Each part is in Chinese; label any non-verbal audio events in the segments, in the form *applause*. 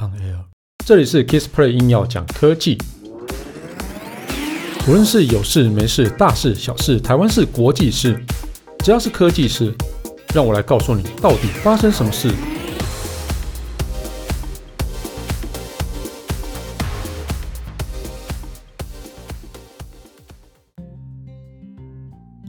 On Air，这里是 Kissplay 硬要讲科技，无论是有事没事、大事小事、台湾事、国际事，只要是科技事，让我来告诉你到底发生什么事。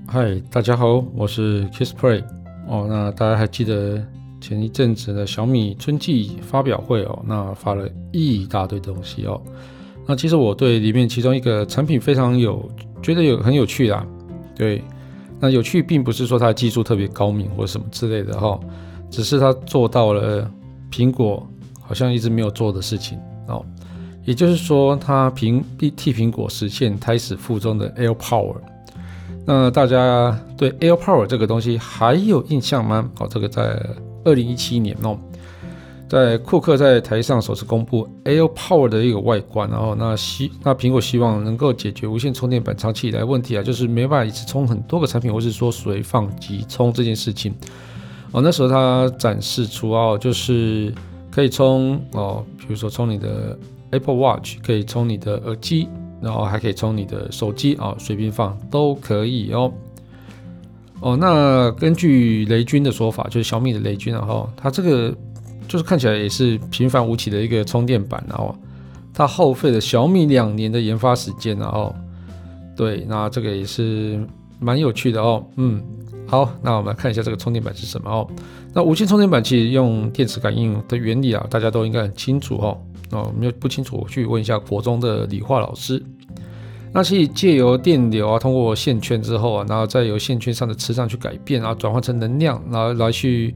嗨，大家好，我是 Kissplay。哦，那大家还记得？前一阵子的小米春季发表会哦，那发了一大堆东西哦。那其实我对里面其中一个产品非常有觉得有很有趣啦。对，那有趣并不是说它的技术特别高明或什么之类的哈，只是它做到了苹果好像一直没有做的事情哦。也就是说，它苹替苹果实现胎死腹中的 Air Power。那大家对 Air Power 这个东西还有印象吗？哦，这个在。二零一七年哦，在库克在台上首次公布 Air Power 的一个外观，然后那希那苹果希望能够解决无线充电板长期以来问题啊，就是没办法一次充很多个产品，或是说随放即充这件事情。哦，那时候他展示出哦，就是可以充哦，比如说充你的 Apple Watch，可以充你的耳机，然后还可以充你的手机啊，随便放都可以哦。哦，那根据雷军的说法，就是小米的雷军，然后它这个就是看起来也是平凡无奇的一个充电板，然后它耗费了小米两年的研发时间，然后对，那这个也是蛮有趣的哦。嗯，好，那我们来看一下这个充电板是什么哦。那无线充电板其实用电磁感应的原理啊，大家都应该很清楚哦。哦，没有不清楚，我去问一下国中的理化老师。那其实借由电流啊，通过线圈之后啊，然后再由线圈上的磁场去改变，然后转换成能量，然后来去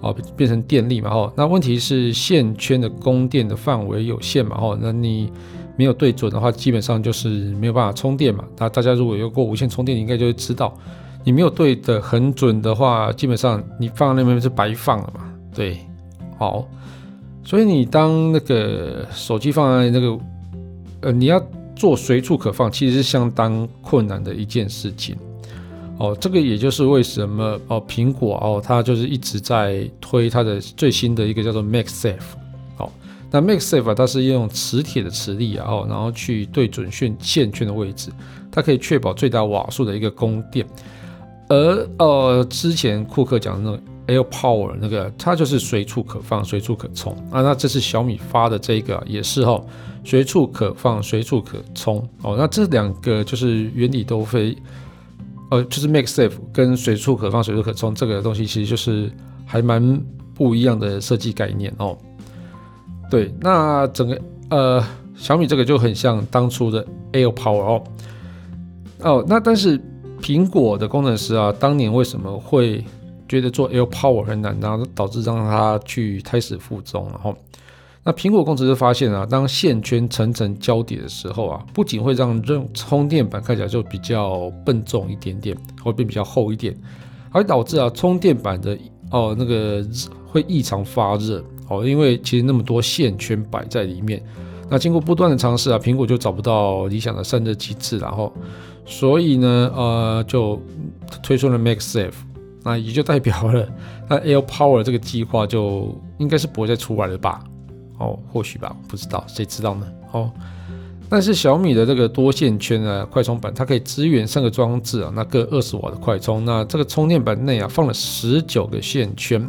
哦变成电力嘛。吼，那问题是线圈的供电的范围有限嘛。吼，那你没有对准的话，基本上就是没有办法充电嘛。那大家如果有过无线充电，你应该就会知道，你没有对的很准的话，基本上你放那边是白放了嘛。对，好，所以你当那个手机放在那个呃，你要。做随处可放其实是相当困难的一件事情。哦，这个也就是为什么哦，苹果哦，它就是一直在推它的最新的一个叫做 MagSafe 哦，那 MagSafe，它是用磁铁的磁力啊，哦，然后去对准线线圈的位置，它可以确保最大瓦数的一个供电，而呃，之前库克讲的那种 Air Power 那个，它就是随处可放、随处可充啊，那这次小米发的这个也是哈。随处可放，随处可充哦。那这两个就是原理都非，呃，就是 Make Safe 跟随处可放、随处可充这个东西，其实就是还蛮不一样的设计概念哦。对，那整个呃小米这个就很像当初的 Air Power 哦。哦，那但是苹果的工程师啊，当年为什么会觉得做 Air Power 很难，然后导致让他去胎死腹中，然后。那苹果工程师发现啊，当线圈层层交叠的时候啊，不仅会让这充电板看起来就比较笨重一点点，会变比较厚一点，还会导致啊充电板的哦那个会异常发热哦，因为其实那么多线圈摆在里面，那经过不断的尝试啊，苹果就找不到理想的散热机制，然后所以呢呃就推出了 MagSafe，那也就代表了那 Air Power 这个计划就应该是不会再出来了吧。哦，或许吧，不知道，谁知道呢？哦，但是小米的这个多线圈啊，快充板，它可以支援三个装置啊，那各二十瓦的快充。那这个充电板内啊，放了十九个线圈。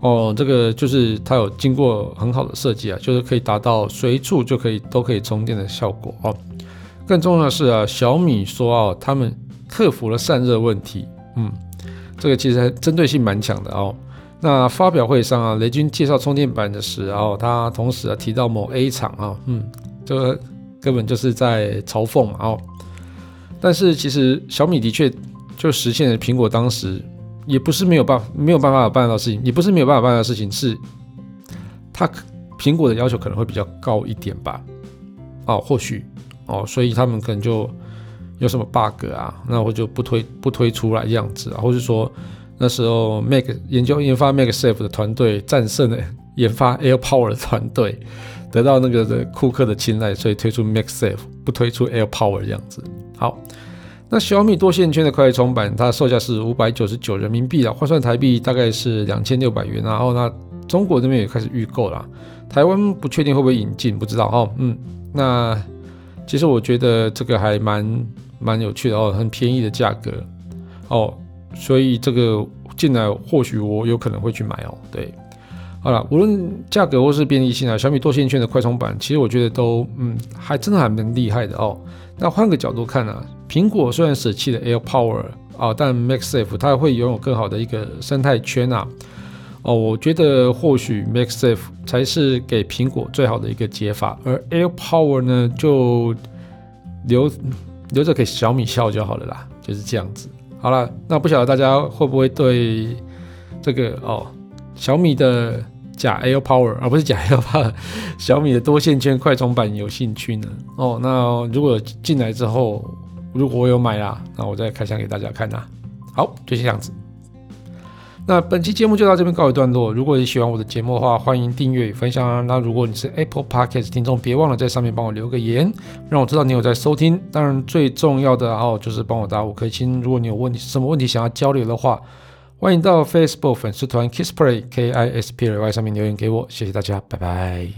哦，这个就是它有经过很好的设计啊，就是可以达到随处就可以都可以充电的效果哦。更重要的是啊，小米说啊，他们克服了散热问题。嗯，这个其实针对性蛮强的哦。那发表会上啊，雷军介绍充电板的时候，他同时啊提到某 A 厂啊，嗯，这个根本就是在嘲讽嘛哦。但是其实小米的确就实现了苹果当时也不是没有办法没有办法办到事情，也不是没有办法办到事情，是他苹果的要求可能会比较高一点吧，哦，或许哦，所以他们可能就有什么 bug 啊，那我就不推不推出来这样子啊，或者说。那时候，Mag 研究研发 Mac Safe 的团队战胜了 *laughs* 研发 Air Power 的团队，得到那个的库克的青睐，所以推出 Mac Safe，不推出 Air Power 这样子。好，那小米多线圈的快充板，它售价是五百九十九人民币啊，换算台币大概是两千六百元。然后那中国这边也开始预购了，台湾不确定会不会引进，不知道哦。嗯，那其实我觉得这个还蛮蛮有趣的哦，很便宜的价格哦，所以这个进来或许我有可能会去买哦。对，好了，无论价格或是便利性啊，小米多线圈的快充版，其实我觉得都嗯还真的还蛮厉害的哦。那换个角度看啊，苹果虽然舍弃了 Air Power 啊，但 MagSafe 它会拥有更好的一个生态圈啊。哦，我觉得或许 MagSafe 才是给苹果最好的一个解法，而 Air Power 呢，就留留着给小米笑就好了啦，就是这样子。好了，那不晓得大家会不会对这个哦小米的假 Air Power 而、啊、不是假 Air Power，小米的多线圈快充板有兴趣呢？哦，那如果进来之后，如果我有买啦，那我再开箱给大家看呐。好，就是这样子。那本期节目就到这边告一段落。如果你喜欢我的节目的话，欢迎订阅与分享啊。那如果你是 Apple Podcast 听众，别忘了在上面帮我留个言，让我知道你有在收听。当然，最重要的哦，就是帮我打五颗星。如果你有问题，什么问题想要交流的话，欢迎到 Facebook 粉丝团 Kissplay K I S P L Y 上面留言给我。谢谢大家，拜拜。